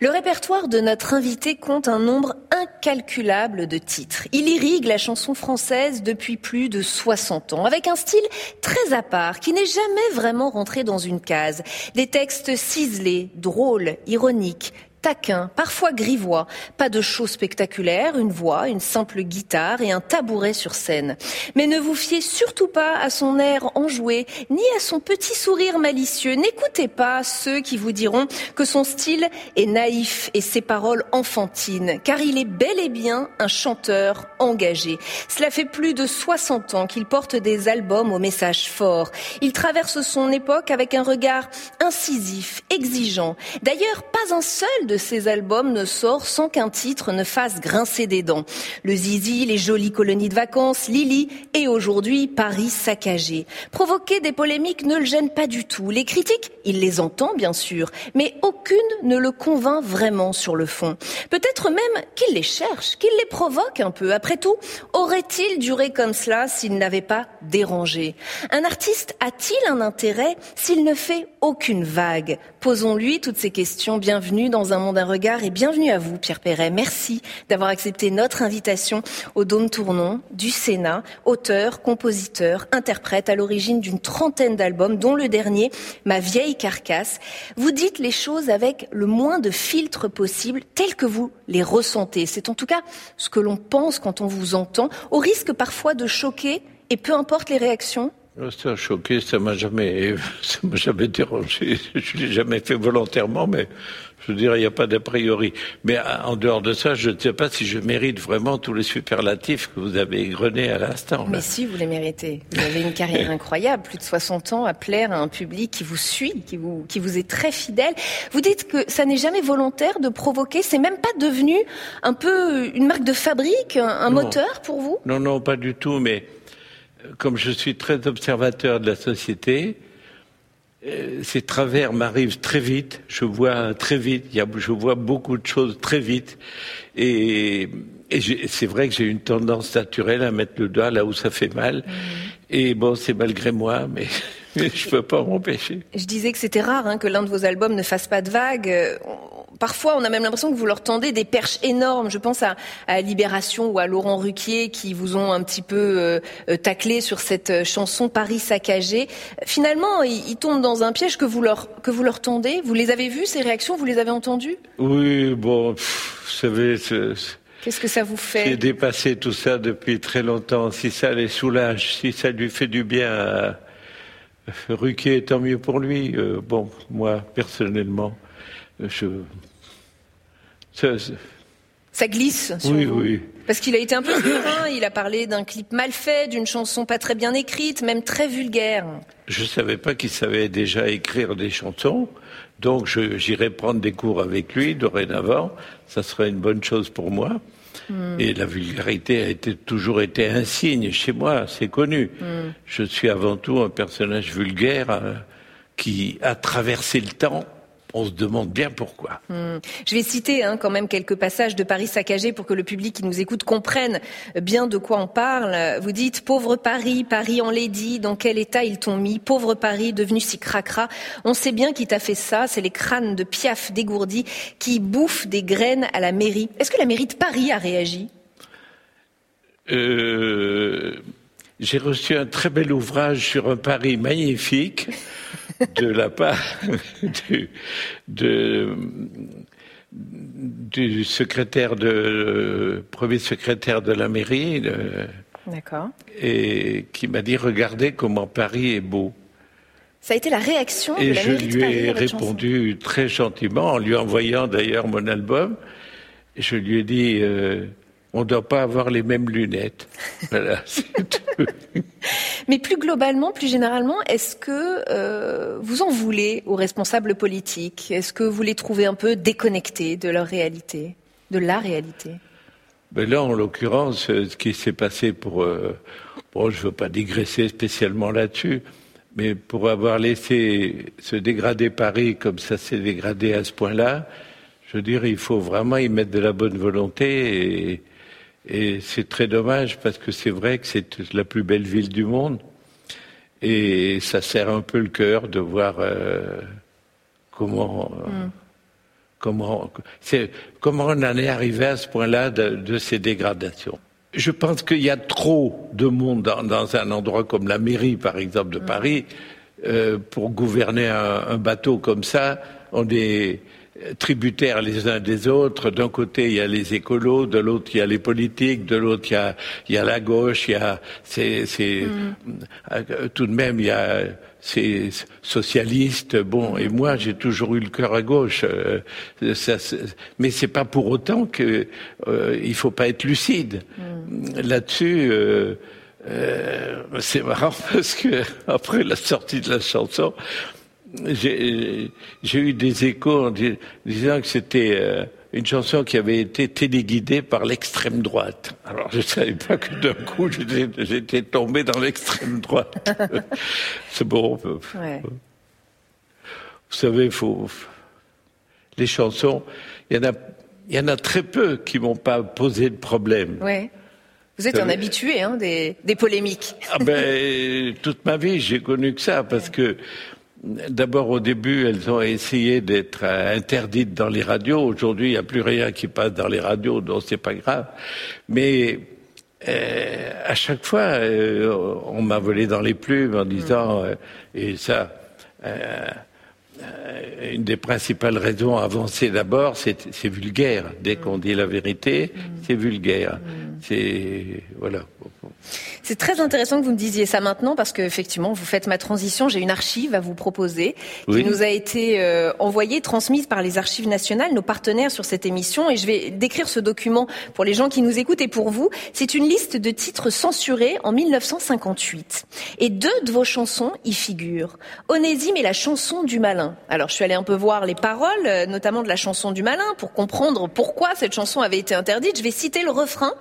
Le répertoire de notre invité compte un nombre incalculable de titres. Il irrigue la chanson française depuis plus de 60 ans, avec un style très à part, qui n'est jamais vraiment rentré dans une case. Des textes ciselés, drôles, ironiques, taquin, parfois grivois. Pas de show spectaculaire, une voix, une simple guitare et un tabouret sur scène. Mais ne vous fiez surtout pas à son air enjoué, ni à son petit sourire malicieux. N'écoutez pas ceux qui vous diront que son style est naïf et ses paroles enfantines, car il est bel et bien un chanteur engagé. Cela fait plus de 60 ans qu'il porte des albums au message fort. Il traverse son époque avec un regard incisif, exigeant. Ses albums ne sort sans qu'un titre ne fasse grincer des dents. Le Zizi, les jolies colonies de vacances, Lily et aujourd'hui Paris saccagé. Provoquer des polémiques ne le gêne pas du tout. Les critiques, il les entend bien sûr, mais aucune ne le convainc vraiment sur le fond. Peut-être même qu'il les cherche, qu'il les provoque un peu. Après tout, aurait-il duré comme cela s'il n'avait pas dérangé? Un artiste a-t-il un intérêt s'il ne fait aucune vague? Posons-lui toutes ces questions. Bienvenue dans un monde à regard et bienvenue à vous, Pierre Perret. Merci d'avoir accepté notre invitation au Dôme Tournon du Sénat, auteur, compositeur, interprète à l'origine d'une trentaine d'albums, dont le dernier, Ma vieille carcasse. Vous dites les choses avec le moins de filtres possible, tels que vous les ressentez. C'est en tout cas ce que l'on pense quand on vous entend, au risque parfois de choquer et peu importe les réactions, ça a choqué, ça m'a jamais, ça m'a jamais dérangé. Je l'ai jamais fait volontairement, mais je dirais, il n'y a pas d'a priori. Mais en dehors de ça, je ne sais pas si je mérite vraiment tous les superlatifs que vous avez égrenés à l'instant. Mais si, vous les méritez. Vous avez une carrière incroyable, plus de 60 ans à plaire à un public qui vous suit, qui vous, qui vous est très fidèle. Vous dites que ça n'est jamais volontaire de provoquer, c'est même pas devenu un peu une marque de fabrique, un, moteur pour vous? Non, non, pas du tout, mais comme je suis très observateur de la société, euh, ces travers m'arrivent très vite. Je vois très vite. je vois beaucoup de choses très vite. Et, c'est vrai que j'ai une tendance naturelle à mettre le doigt là où ça fait mal. Mmh. Et bon, c'est malgré moi, mais je ne peux pas m'empêcher. Je disais que c'était rare hein, que l'un de vos albums ne fasse pas de vagues parfois, on a même l'impression que vous leur tendez des perches énormes. Je pense à, à Libération ou à Laurent Ruquier qui vous ont un petit peu euh, euh, taclé sur cette euh, chanson Paris saccagé. Finalement, ils, tombent dans un piège que vous leur que vous leur tendez. Vous les avez vus ces réactions? Vous les avez entendues? Oui, bon, vous savez. Qu'est-ce que ça vous fait? J'ai dépassé tout ça depuis très longtemps. Si ça les soulage, si ça lui fait du bien à Ruquier, tant mieux pour lui. bon, moi, personnellement, je ça, glisse sur oui, vous. Oui. Parce qu'il a été un peu fin, il a parlé d'un clip mal fait, d'une chanson pas très bien écrite, même très vulgaire. Je ne savais pas qu'il savait déjà écrire des chansons, donc j'irai prendre des cours avec lui dorénavant. Ça serait une bonne chose pour moi. Hmm. Et la vulgarité a été, toujours été un signe chez moi, c'est connu. Hmm. Je suis avant tout un personnage vulgaire euh, qui a traversé le temps on se demande bien pourquoi. Hmm. Je vais citer hein, quand même quelques passages de Paris saccagé pour que le public qui nous écoute comprenne bien de quoi on parle. Vous dites pauvre Paris, Paris en dit, dans quel état ils t'ont mis? Pauvre Paris, devenu si cracra. On sait bien qui t'a fait ça. C'est les crânes de Piaf dégourdis qui bouffent des graines à la mairie. Est-ce que la mairie de Paris a réagi? Euh, J'ai reçu un très bel ouvrage sur un Paris magnifique de la part de, du secrétaire de premier secrétaire de la mairie. D'accord. Et qui m'a dit regardez comment Paris est beau. Ça a été la réaction et de la je mairie de lui ai répondu très gentiment en lui envoyant d'ailleurs mon album. Je lui ai dit euh, on ne doit pas avoir les mêmes lunettes. voilà. Mais plus globalement, plus généralement, est-ce que euh, vous en voulez aux responsables politiques? Est-ce que vous les trouvez un peu déconnectés de leur réalité, de la réalité? Ben là, en l'occurrence, euh, ce qui s'est passé pour, euh, bon, je veux pas digresser spécialement là-dessus, mais pour avoir laissé se dégrader Paris comme ça s'est dégradé à ce point-là, je veux dire, il faut vraiment y mettre de la bonne volonté et, et c'est très dommage parce que c'est vrai que c'est la plus belle ville du monde et ça serre un peu le cœur de voir euh, comment euh, comment c'est comment on en est arrivé à ce point-là de, de ces dégradations. Je pense qu'il y a trop de monde dans, dans, un endroit comme la mairie, par exemple, de Paris, euh, pour gouverner un, un, bateau comme ça. On est tributaires les uns des autres. D'un côté, il y a les écolos, de l'autre, il y a les politiques, de l'autre, il y a, il y a la gauche, il y a, c'est, c'est, mm. tout de même, il y a ces socialistes. Bon, et moi, j'ai toujours eu le cœur à gauche. Euh, ça, mais c'est pas pour autant que euh, il faut pas être lucide mm. là-dessus. Euh, euh, c'est marrant parce que après la sortie de la chanson, j'ai eu des échos en disant que c'était euh, une chanson qui avait été téléguidée par l'extrême droite. Alors je ne savais pas que d'un coup j'étais tombé dans l'extrême droite. C'est bon. Ouais. Vous savez, faut les chansons, il y en a, il y en a très peu qui m'ont pas posé de problème. Ouais. Vous êtes un habitué hein, des, des polémiques. Ah ben, toute ma vie, j'ai connu que ça, parce que D'abord, au début, elles ont essayé d'être interdites dans les radios. Aujourd'hui, il n'y a plus rien qui passe dans les radios, donc c'est pas grave. Mais euh, à chaque fois, euh, on m'a volé dans les plumes en disant, euh, et ça, une des principales raisons avancées d'abord, c'est vulgaire. Dès qu'on dit la vérité, c'est vulgaire. C'est voilà. C'est très intéressant que vous me disiez ça maintenant parce qu'effectivement, vous faites ma transition. J'ai une archive à vous proposer qui oui. nous a été euh, envoyée, transmise par les Archives nationales, nos partenaires sur cette émission. Et je vais décrire ce document pour les gens qui nous écoutent et pour vous. C'est une liste de titres censurés en 1958. Et deux de vos chansons y figurent. Onésime et la chanson du malin. Alors, je suis allée un peu voir les paroles, notamment de la chanson du malin, pour comprendre pourquoi cette chanson avait été interdite. Je vais citer le refrain.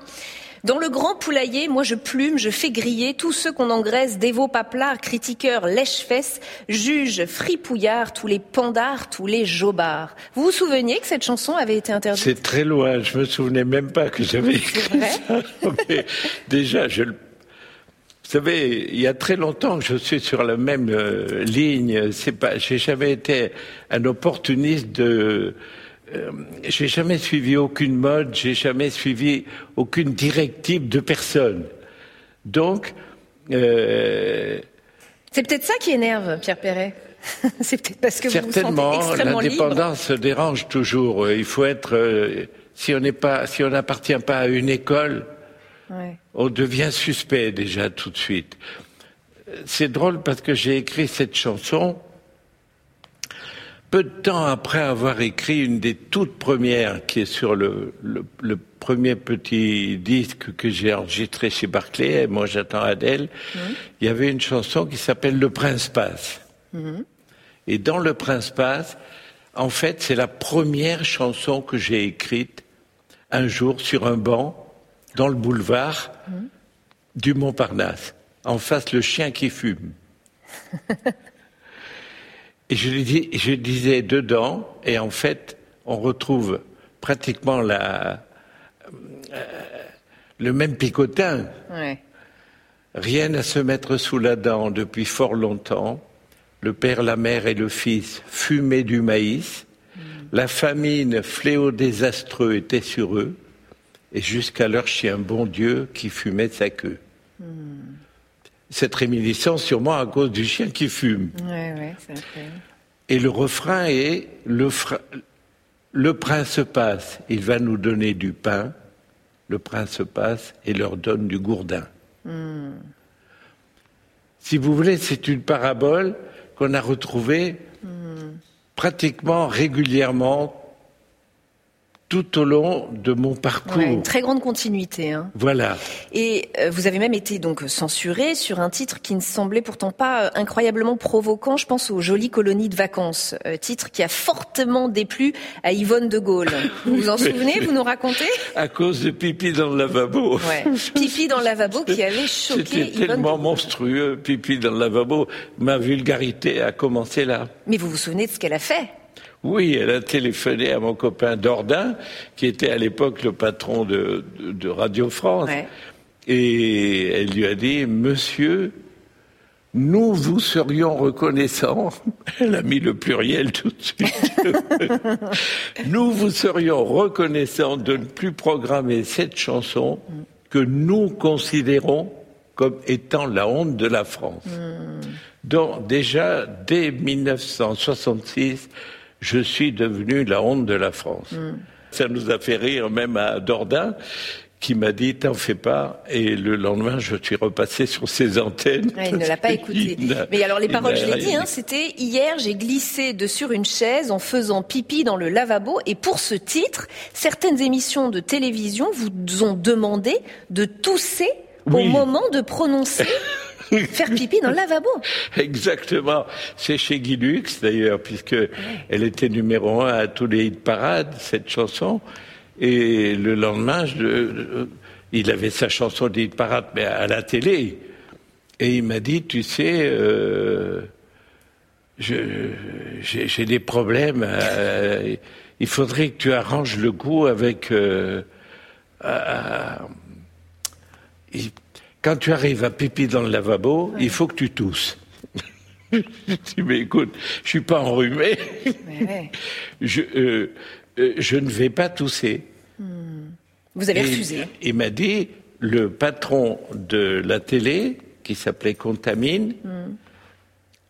Dans le grand poulailler, moi je plume, je fais griller tous ceux qu'on engraisse, dévots paplards, critiqueurs, lèche-fesses, juges, fripouillards, tous les pandards, tous les jobards. Vous vous souveniez que cette chanson avait été interdite? C'est très loin, je me souvenais même pas que j'avais écrit ça. Mais déjà, je le vous savez, il y a très longtemps que je suis sur la même euh, ligne. C'est pas, j'ai jamais été un opportuniste de. Euh, j'ai jamais suivi aucune mode, j'ai jamais suivi aucune directive de personne. Donc. Euh, c'est peut-être ça qui énerve Pierre Perret. C'est peut-être parce que certainement vous vous sentez extrêmement l'indépendance dérange toujours. Il faut être. Euh, si on n'est pas, si on n'appartient pas à une école. Ouais. On devient suspect déjà tout de suite. C'est drôle parce que j'ai écrit cette chanson peu de temps après avoir écrit une des toutes premières qui est sur le, le, le premier petit disque que j'ai enregistré chez Barclay, et moi j'attends Adèle, mmh. il y avait une chanson qui s'appelle Le Prince passe. Mmh. Et dans Le Prince passe, en fait, c'est la première chanson que j'ai écrite un jour sur un banc dans le boulevard mmh. du Montparnasse, en face le chien qui fume. et je, dis, je disais dedans, et en fait, on retrouve pratiquement la, euh, le même picotin. Ouais. Rien à se mettre sous la dent depuis fort longtemps. Le père, la mère et le fils fumaient du maïs. Mmh. La famine, fléau désastreux, était sur eux et jusqu'à leur chien bon Dieu qui fumait sa queue. Cette réminiscence sûrement à cause du chien qui fume. Ouais, ouais, et le refrain est le, fra... Le prince passe, il va nous donner du pain. Le prince passe et leur donne du gourdin. Hmm. Si vous voulez, c'est une parabole qu'on a retrouvée hmm. pratiquement régulièrement tout au long de mon parcours. une très grande continuité. Hein. Voilà. Et euh, vous avez même été donc censuré sur un titre qui ne semblait pourtant pas euh, incroyablement provoquant. Je pense aux jolies colonies de vacances, euh, titre qui a fortement déplu à Yvonne de Gaulle. Vous vous en souvenez Vous nous racontez? À cause de pipi dans le lavabo. Ouais. Pipi dans le lavabo qui avait choqué C'était tellement monstrueux, pipi dans le lavabo. Ma vulgarité a commencé là. Mais vous vous souvenez de ce qu'elle a fait? Oui, elle a téléphoné à mon copain Dordain, qui était à l'époque le patron de, Radio France. Et elle lui a dit, Monsieur, nous vous serions reconnaissants. Elle a mis le pluriel tout de suite. nous vous serions reconnaissants de ne plus programmer cette chanson que nous considérons comme étant la honte de la France. Hmm. Donc déjà, dès 1966, je suis devenu la honte de la France. Mm. Ça nous a fait rire même à Dordain qui m'a dit t'en fais pas et le lendemain je suis repassé sur ses antennes. il ne l'a pas écouté. Mais alors les paroles je l'ai dit hein, c'était hier j'ai glissé de sur une chaise en faisant pipi dans le lavabo et pour ce titre certaines émissions de télévision vous ont demandé de tousser au moment de prononcer Faire pipi dans le lavabo. Exactement. C'est chez Guy Lux, d'ailleurs, puisque elle était numéro un à tous les hit parades, cette chanson. Et le lendemain, il avait sa chanson de hit parade, mais à la télé. Et il m'a dit, tu sais, euh, j'ai des problèmes. Euh, il faudrait que tu arranges le goût avec. Euh, quand tu arrives à pipi dans le lavabo, il faut que tu tousses. je dis, mais écoute, je suis pas enrhumé. je, euh, euh, je ne vais pas tousser. Hmm. Vous avez refusé Il m'a dit, le patron de la télé, qui s'appelait Contamine, hmm.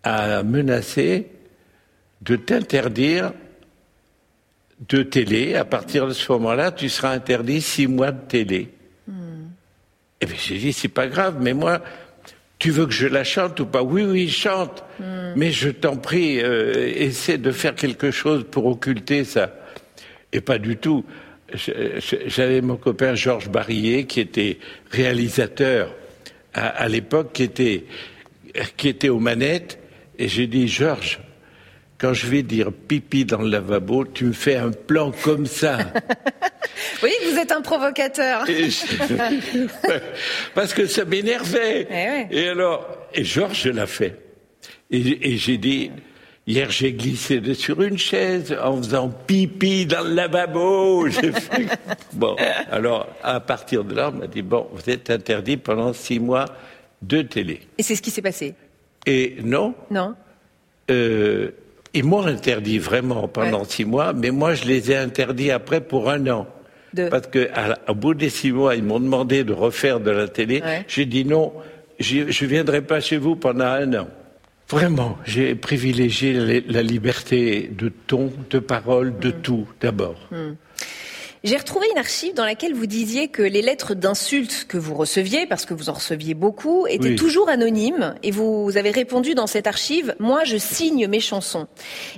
a menacé de t'interdire de télé. À partir de ce moment-là, tu seras interdit six mois de télé. Et bien, j'ai dit, c'est pas grave, mais moi, tu veux que je la chante ou pas? Oui, oui, chante. Hmm. Mais je t'en prie, euh, essaie de faire quelque chose pour occulter ça. Et pas du tout. J'avais mon copain Georges Barillet, qui était réalisateur à, à l'époque, qui était, qui était aux manettes. Et j'ai dit, Georges, quand je vais dire pipi dans le lavabo, tu me fais un plan comme ça. oui, vous êtes un provocateur. Parce que ça m'énervait. Eh et, alors, et Georges l'a fait. Et, j'ai dit, hier j'ai glissé sur une chaise en faisant pipi dans le lavabo. bon, alors à partir de là, on m'a dit, bon, vous êtes interdit pendant six mois de télé. Et c'est ce qui s'est passé Et non. Non. Euh, ils m'ont interdit vraiment pendant six mois, mais moi je les ai interdits après pour un an. Parce qu'au bout des six mois, ils m'ont demandé de refaire de la télé. J'ai dit non, je ne viendrai pas chez vous pendant un an. Vraiment, j'ai privilégié la, liberté de ton, de parole, de mm. tout d'abord. Mm. J'ai retrouvé une archive dans laquelle vous disiez que les lettres d'insultes que vous receviez, parce que vous en receviez beaucoup, étaient toujours anonymes. Et vous avez répondu dans cette archive, moi je signe mes chansons.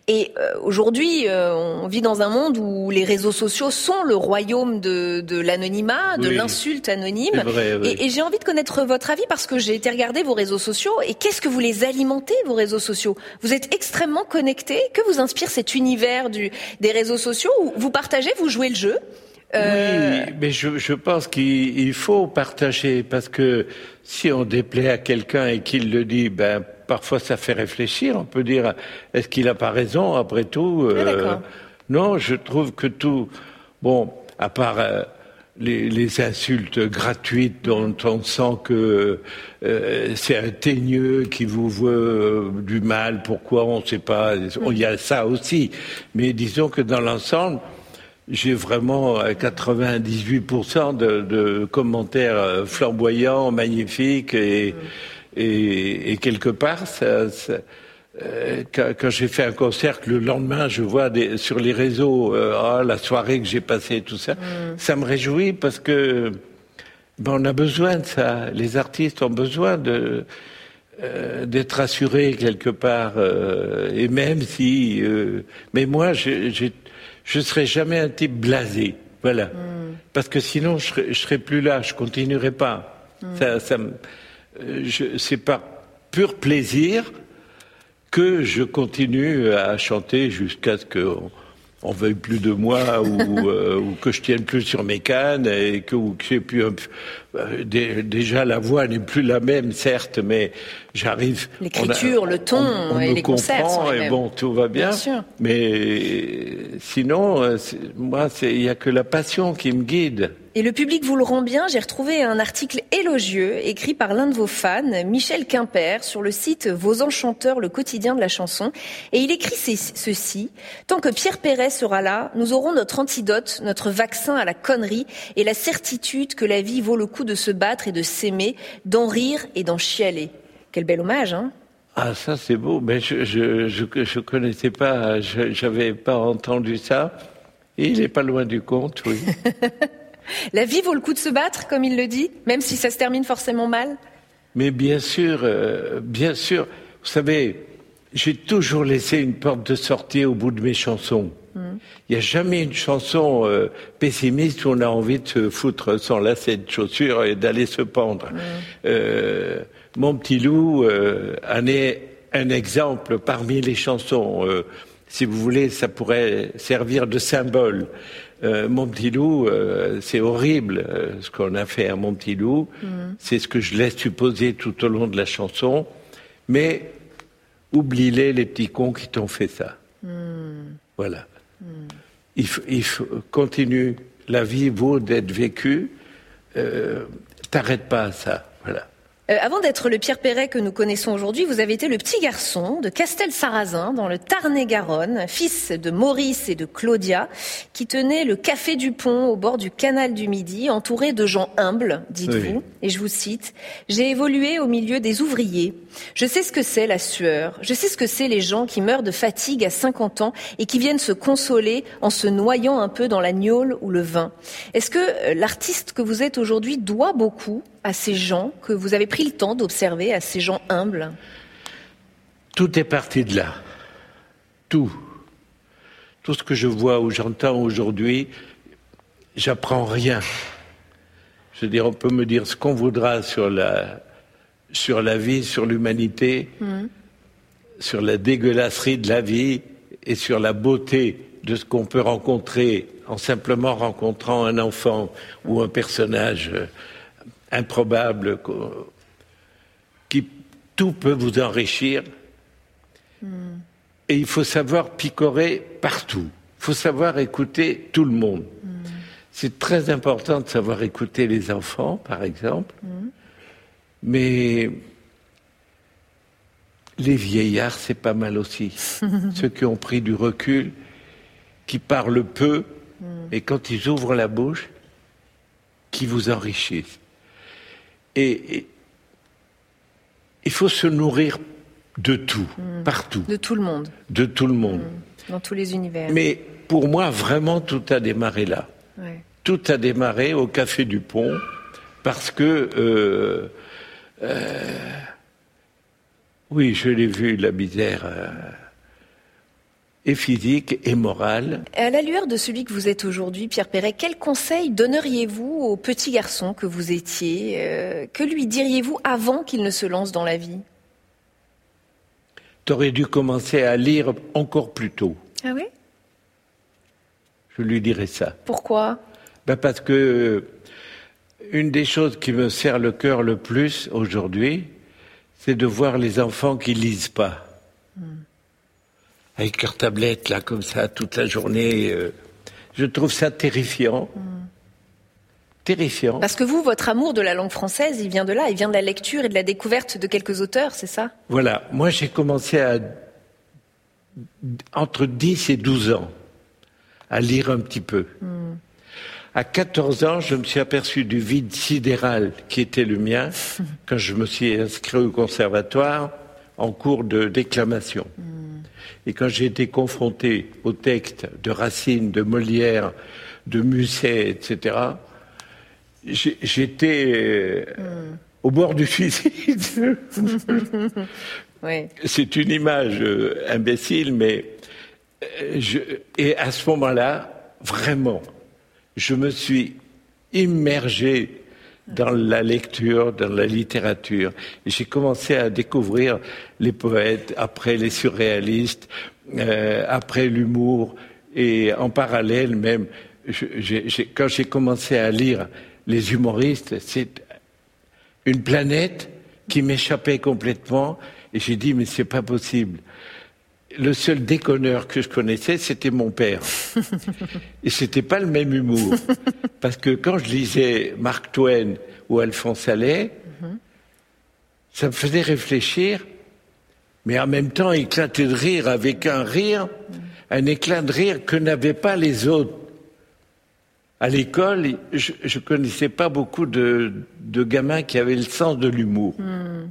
Et euh, aujourd'hui, euh, on vit dans un monde où les réseaux sociaux sont le royaume de, l'anonymat, de l'insulte anonyme. Et, et j'ai envie de connaître votre avis parce que j'ai été regarder vos réseaux sociaux. Et qu'est-ce que vous les alimentez, vos réseaux sociaux? Vous êtes extrêmement connectés? Que vous inspire cet univers du, des réseaux sociaux où vous partagez, vous jouez le jeu? Euh, oui, mais je, je pense qu'il faut partager parce que si on déplaît à quelqu'un et qu'il le dit, ben parfois ça fait réfléchir. On peut dire est-ce qu'il a pas raison après tout ah, euh, Non, je trouve que tout. Bon, à part euh, les, les, insultes gratuites dont on sent que euh, c'est un teigneux qui vous veut du mal. Pourquoi on ne sait pas. Il y a ça aussi. Mais disons que dans l'ensemble j'ai vraiment 98% de, de, commentaires euh, flamboyants, magnifiques et, et, et quelque part, ça, euh, quand, j'ai fait un concert, que le lendemain je vois des, sur les réseaux oh, la soirée que j'ai passée, tout ça, mm. ça me réjouit parce que ben, on a besoin de ça. Les artistes ont besoin de euh, d'être assurés quelque part. et même si, mais moi, je, je, je serai jamais un type blasé. Voilà. Mm. Parce que sinon, je serais, serais plus là, je continuerai pas. Mm. Ça, ça, c'est par pur plaisir que je continue à chanter jusqu'à ce qu'on on veuille plus de moi ou, euh, ou, que je tienne plus sur mes cannes et que, ou que j'ai plus euh, déjà la voix n'est plus la même certes mais j'arrive l'écriture le ton et les concerts sont et bon tout va bien, bien mais sinon euh, moi il y a que la passion qui me guide et le public vous le rend bien. J'ai retrouvé un article élogieux écrit par l'un de vos fans, Michel Quimper, sur le site Vos Enchanteurs, le quotidien de la chanson. Et il écrit ceci. Tant que Pierre Perret sera là, nous aurons notre antidote, notre vaccin à la connerie et la certitude que la vie vaut le coup de se battre et de s'aimer, d'en rire et d'en chialer. Quel bel hommage, hein? Ah, ça c'est beau, mais je je, je, je connaissais pas, j'avais pas entendu ça. il est pas loin du compte, oui. La vie vaut le coup de se battre, comme il le dit, même si ça se termine forcément mal Mais bien sûr, euh, bien sûr. Vous savez, j'ai toujours laissé une porte de sortie au bout de mes chansons. Hmm. Il n'y a jamais une chanson euh, pessimiste où on a envie de se foutre sans lacet de chaussures et d'aller se pendre. Hmm. Euh, mon petit loup en est un exemple parmi les chansons. si vous voulez, ça pourrait servir de symbole. Euh, mon petit loup, euh, c'est horrible euh, ce qu'on a fait à mon petit loup. Mm. C'est ce que je laisse supposer tout au long de la chanson. Mais oublie-les, les petits cons qui t'ont fait ça. Mm. Voilà. Mm. Il, continue. La vie vaut d'être vécue. T'arrêtes pas à ça. Voilà. Euh, avant d'être le Pierre Perret que nous connaissons aujourd'hui, vous avez été le petit garçon de Castel-Sarrazin dans le Tarn-et-Garonne, fils de Maurice et de Claudia, qui tenait le café du pont au bord du canal du Midi, entouré de gens humbles, dites-vous. Et je vous cite, J'ai évolué au milieu des ouvriers. Je sais ce que c'est la sueur. Je sais ce que c'est les gens qui meurent de fatigue à 50 ans et qui viennent se consoler en se noyant un peu dans la gnôle ou le vin. Est-ce que euh, l'artiste que vous êtes aujourd'hui doit beaucoup à ces gens que vous avez pris le temps d'observer, à ces gens humbles? Tout est parti de là. Tout. Tout ce que je vois ou j'entends aujourd'hui, j'apprends rien. Je veux dire, on peut me dire ce qu'on voudra sur la, sur la vie, sur l'humanité, hmm. sur la dégueulasserie de la vie et sur la beauté de ce qu'on peut rencontrer en simplement rencontrant un enfant ou un personnage euh, improbable, qui tout peut vous enrichir. Et il faut savoir picorer partout. Il faut savoir écouter tout le monde. C'est très important de savoir écouter les enfants, par exemple. Mais les vieillards, c'est pas mal aussi. Ceux qui ont pris du recul, qui parlent peu, et quand ils ouvrent la bouche, qui vous enrichissent. Et, il faut se nourrir de tout, mm. partout. De tout le monde. De tout le monde. Mm. Dans tous les univers. Mais pour moi, vraiment, tout a démarré là. Tout a démarré au Café du Pont parce que, euh, euh, oui, je l'ai vu, la misère. Euh, et physique et morale. À la lueur de celui que vous êtes aujourd'hui, Pierre Perret, quel conseil donneriez-vous au petit garçon que vous étiez euh, Que lui diriez-vous avant qu'il ne se lance dans la vie? Tu aurais dû commencer à lire encore plus tôt. Ah oui? Je lui dirais ça. Pourquoi? Ben Parce que une des choses qui me serre le cœur le plus aujourd'hui, c'est de voir les enfants qui lisent pas. Avec leur tablette, là, comme ça, toute la journée. Euh, je trouve ça terrifiant. Terrifiant. Parce que vous, votre amour de la langue française, il vient de là, il vient de la lecture et de la découverte de quelques auteurs, c'est ça? Voilà. Moi, j'ai commencé à. entre 10 et 12 ans à lire un petit peu. Hmm. À 14 ans, je me suis aperçu du vide sidéral qui était le mien quand je me suis inscrit au conservatoire en cours de déclamation. Et quand j'ai été confronté au texte de Racine, de Molière, de Musset, etc., j'étais euh, au bord du suicide. C'est une image euh, imbécile, mais euh, je, et à ce moment-là, vraiment, je me suis immergé dans la lecture, dans la littérature. J'ai commencé à découvrir les poètes, après les surréalistes, euh, après l'humour, et en parallèle même, quand j'ai commencé à lire les humoristes, c'est une planète qui m'échappait complètement, et j'ai dit mais c'est pas possible le seul déconneur que je connaissais, c'était mon père. Et c'était pas le même humour. Parce que quand je lisais Mark Twain ou Alphonse Allais, ça me faisait réfléchir, mais en même temps éclater de rire avec un rire, un éclat de rire que n'avaient pas les autres. À l'école, je ne connaissais pas beaucoup de, gamins qui avaient le sens de l'humour. Hmm.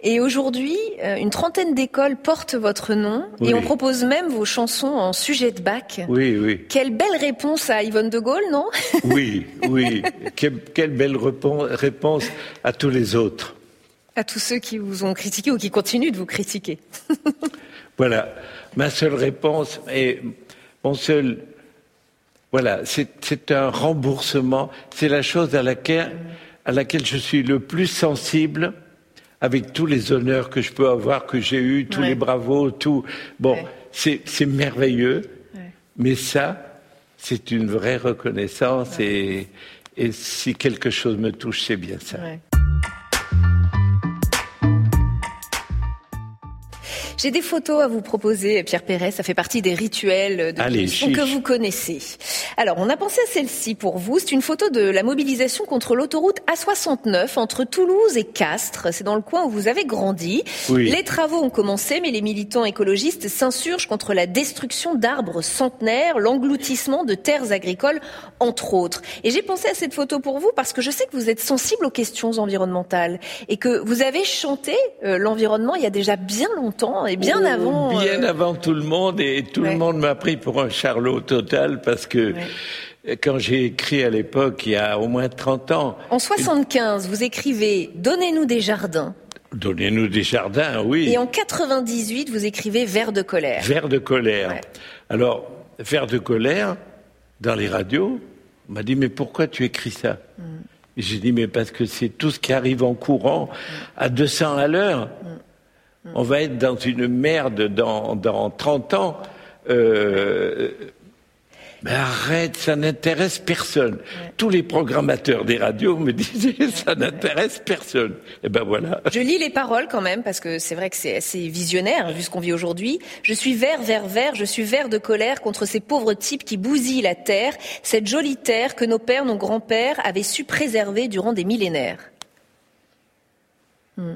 Et aujourd'hui, euh, une trentaine d'écoles portent votre nom et on propose même vos chansons en sujet de bac. Oui, oui. Quelle belle réponse à Yvonne de Gaulle, non? Oui, oui. quelle, belle réponse à tous les autres. À tous ceux qui vous ont critiqué ou qui continuent de vous critiquer. voilà. Ma seule réponse est mon seul. Voilà, c'est un remboursement. C'est la chose à laquelle, à laquelle je suis le plus sensible avec tous les honneurs que je peux avoir, que j'ai eus, tous les bravos, tout. Bon, c'est merveilleux, mais ça, c'est une vraie reconnaissance et, et, si quelque chose me touche, c'est bien ça. J'ai des photos à vous proposer, Pierre Perret. Ça fait partie des rituels de Allez, que vous connaissez. Alors, on a pensé à celle-ci pour vous. C'est une photo de la mobilisation contre l'autoroute A69 entre Toulouse et Castres. C'est dans le coin où vous avez grandi. Les travaux ont commencé, mais les militants écologistes s'insurgent contre la destruction d'arbres centenaires, l'engloutissement de terres agricoles, entre autres. Et j'ai pensé à cette photo pour vous parce que je sais que vous êtes sensible aux questions environnementales et que vous avez chanté euh, l'environnement il y a déjà bien longtemps et bien oh, avant. Bien euh, avant tout le monde, et tout le monde m'a pris pour un charlot total parce que. Quand j'ai écrit à l'époque, il y a au moins 30 ans. En 75, vous écrivez Donnez-nous des jardins. Donnez-nous des jardins, oui. Et en 98, vous écrivez Vers de colère. Vers de colère. Alors, Vers de colère, dans les radios, on m'a dit Mais pourquoi tu écris ça? Mm. J'ai dit Mais parce que c'est tout ce qui arrive en courant à 200 à l'heure. Mm. On va être dans une merde dans, dans 30 ans. Euh, mais arrête, ça n'intéresse personne. Tous les programmateurs des radios me disaient ça n'intéresse personne. Et eh ben voilà. Je lis les paroles quand même parce que c'est vrai que c'est assez visionnaire vu ce qu'on vit aujourd'hui. Je suis vert, vert, vert. Je suis vert de colère contre ces pauvres types qui bousillent la terre, cette jolie terre que nos pères, nos grands-pères avaient su préserver durant des millénaires. Hmm.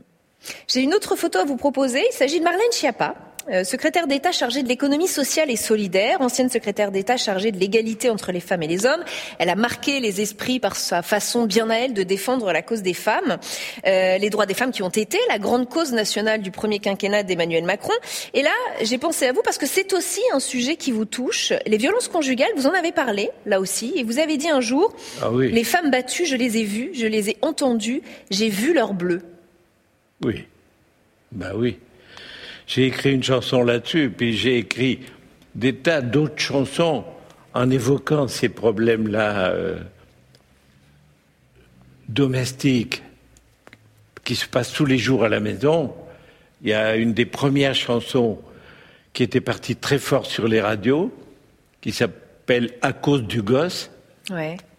J'ai une autre photo à vous proposer. Il s'agit de Marlène Schiappa, euh, secrétaire d'État chargée de l'économie sociale et solidaire, ancienne secrétaire d'État chargée de l'égalité entre les femmes et les hommes. Elle a marqué les esprits par sa façon bien à elle de défendre la cause des femmes, euh, les droits des femmes qui ont été la grande cause nationale du premier quinquennat d'Emmanuel Macron. Et là, j'ai pensé à vous parce que c'est aussi un sujet qui vous touche. Les violences conjugales, vous en avez parlé là aussi, et vous avez dit un jour, ah les femmes battues, je les ai vues, je les ai entendues, j'ai vu leur bleu. Oui. Ben oui. J'ai écrit une chanson là-dessus, puis j'ai écrit des tas d'autres chansons en évoquant ces problèmes-là euh, domestiques qui se passent tous les jours à la maison. Il y a une des premières chansons qui était partie très fort sur les radios, qui s'appelle À cause du gosse.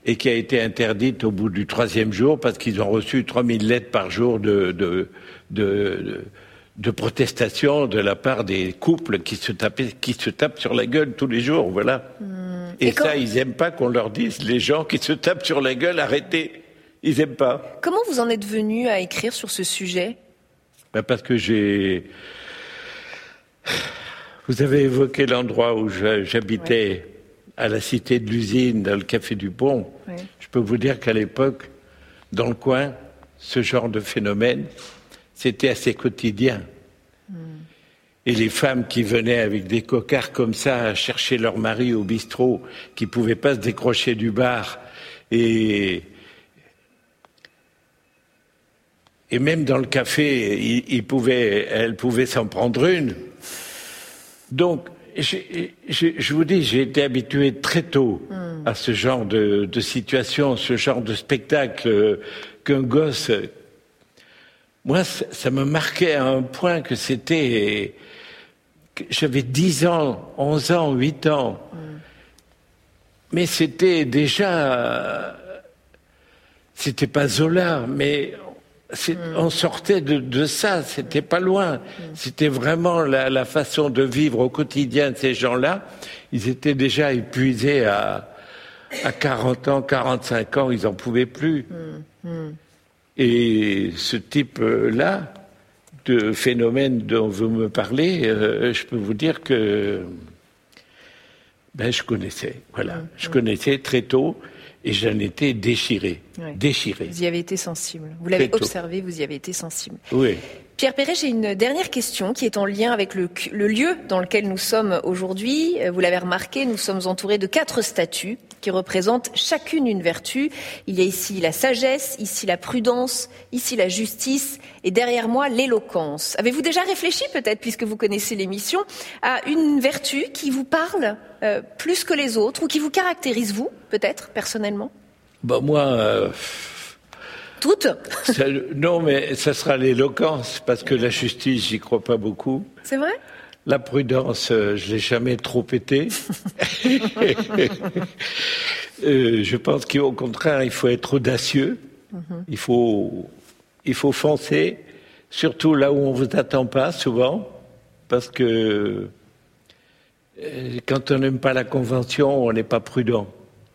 Et qui a été interdite au bout du troisième jour parce qu'ils ont reçu 3000 lettres par jour de, de, de, de, protestation de la part des couples qui se, tapaient, qui se tapent sur la gueule tous les jours. Voilà. Hmm. Et, ça, ils n'aiment pas qu'on leur dise, les gens qui se tapent sur la gueule, arrêtez. Ils n'aiment pas. Comment vous en êtes venu à écrire sur ce sujet? Ben Parce que j'ai. Vous avez évoqué l'endroit où j'habitais à la cité de l'usine, dans le café du Pont. Je peux vous dire qu'à l'époque, dans le coin, ce genre de phénomène, c'était assez quotidien. Et les femmes qui venaient avec des cocards comme ça chercher leur mari au bistrot, qui pouvaient pas se décrocher du bar, et et même dans le café, il, pouvait, elle pouvait s'en prendre une. Donc, je, vous dis, j'ai été habitué très tôt hmm. à ce genre de, de, situation, ce genre de spectacle euh, qu'un gosse. Moi, ça, me marquait à un point que c'était. J'avais 10 ans, 11 ans, 8 ans. Hmm. Mais c'était déjà. C'était pas Zola, mais. On sortait de, ça, c'était pas loin. Hmm. C'était vraiment la, façon de vivre au quotidien de ces gens-là. Ils étaient déjà épuisés à, à 40 ans, 45 ans, ils en pouvaient plus. Hmm. Et ce type-là, de phénomène dont vous me parlez, euh, je peux vous dire que ben, je connaissais. Voilà, je connaissais très tôt et j'en étais déchiré. Déchiré. Vous y avez été sensible. Vous l'avez observé, vous y avez été sensible. Oui. Pierre Perret, j'ai une dernière question qui est en lien avec le, lieu dans lequel nous sommes aujourd'hui. Euh, vous l'avez remarqué, nous sommes entourés de quatre statues qui représentent chacune une vertu. Il y a ici la sagesse, ici la prudence, ici la justice et derrière moi l'éloquence. Avez-vous déjà réfléchi peut-être, puisque vous connaissez l'émission, à une vertu qui vous parle euh, plus que les autres ou qui vous caractérise vous, peut-être, personnellement? Bah, Moi... Euh, toutes? Non, mais ça sera l'éloquence, parce que la justice, j'y crois pas beaucoup. C'est vrai? La prudence, euh, je l'ai jamais trop été. Euh, je pense qu'au contraire, il faut être audacieux. Mhm. Il faut, il faut foncer, surtout là où on vous attend pas, souvent, parce que euh, quand on n'aime pas la convention, on n'est pas prudent.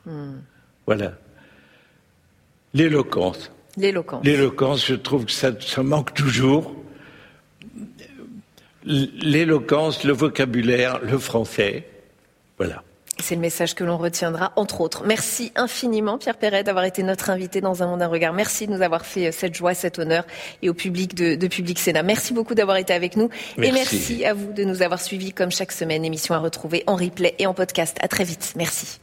Hmm. Voilà. L'éloquence. L'éloquence. L'éloquence, je trouve que ça, ça manque toujours. L'éloquence, le vocabulaire, le français. Voilà. C'est le message que l'on retiendra, entre autres. Merci infiniment, Pierre Perret, d'avoir été notre invité dans Un Monde, un Regard. Merci de nous avoir fait euh, cette joie, cet honneur, et au public de, de Public Sénat. Merci beaucoup d'avoir été avec nous. Et merci à vous de nous avoir suivis, comme chaque semaine. Émission à retrouver en replay et en podcast. À très vite. Merci.